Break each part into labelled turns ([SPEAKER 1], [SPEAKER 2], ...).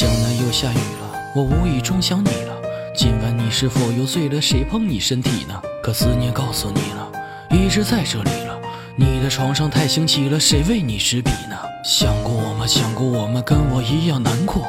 [SPEAKER 1] 江南又下雨了，我无意中想你了。今晚你是否又醉了？谁碰你身体呢？可思念告诉你了，一直在这里了。你的床上太清奇了，谁为你执笔呢？想过我吗？想过我吗？跟我一样难过。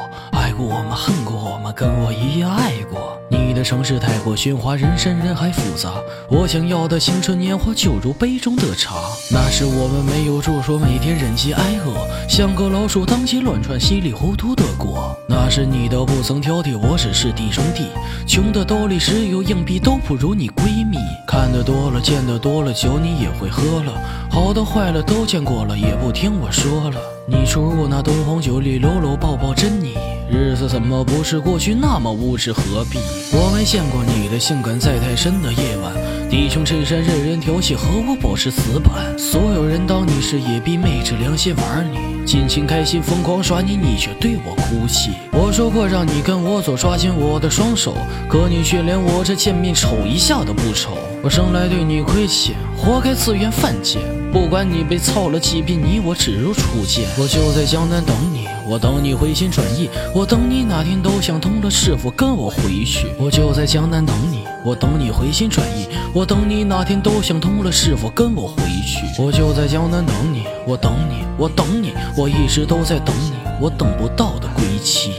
[SPEAKER 1] 我吗？恨过我吗？跟我一样爱过。你的城市太过喧哗，人山人海复杂。我想要的青春年华，就如杯中的茶。那时我们没有住所，每天忍饥挨饿，像个老鼠当街乱窜，稀里糊涂的过。那时你都不曾挑剔，我只是弟兄弟，穷的兜里只有硬币，都不如你闺蜜。看得多了，见得多了，酒你也会喝了，好的坏了都见过了，也不听我说了。你出入那东皇酒里，搂搂抱抱真你。日子怎么不是过去那么物质？何必？我没见过你的性感在太深的夜晚，弟兄衬衫任人调戏，和我保持死板。所有人当你是野逼，昧着良心玩你，尽情开心疯狂耍你，你却对我哭泣。我说过让你跟我走，抓紧我的双手，可你却连我这见面瞅一下都不瞅。我生来对你亏欠，活该自愿犯贱。不管你被操了几遍，你我只如初见。我就在江南等你，我等你回心转意，我等你哪天都想通了，是否跟我回去？我就在江南等你，我等你回心转意，我等你哪天都想通了，是否跟我回去？我就在江南等你，我等你，我等你，我一直都在等你，我等不到的归期。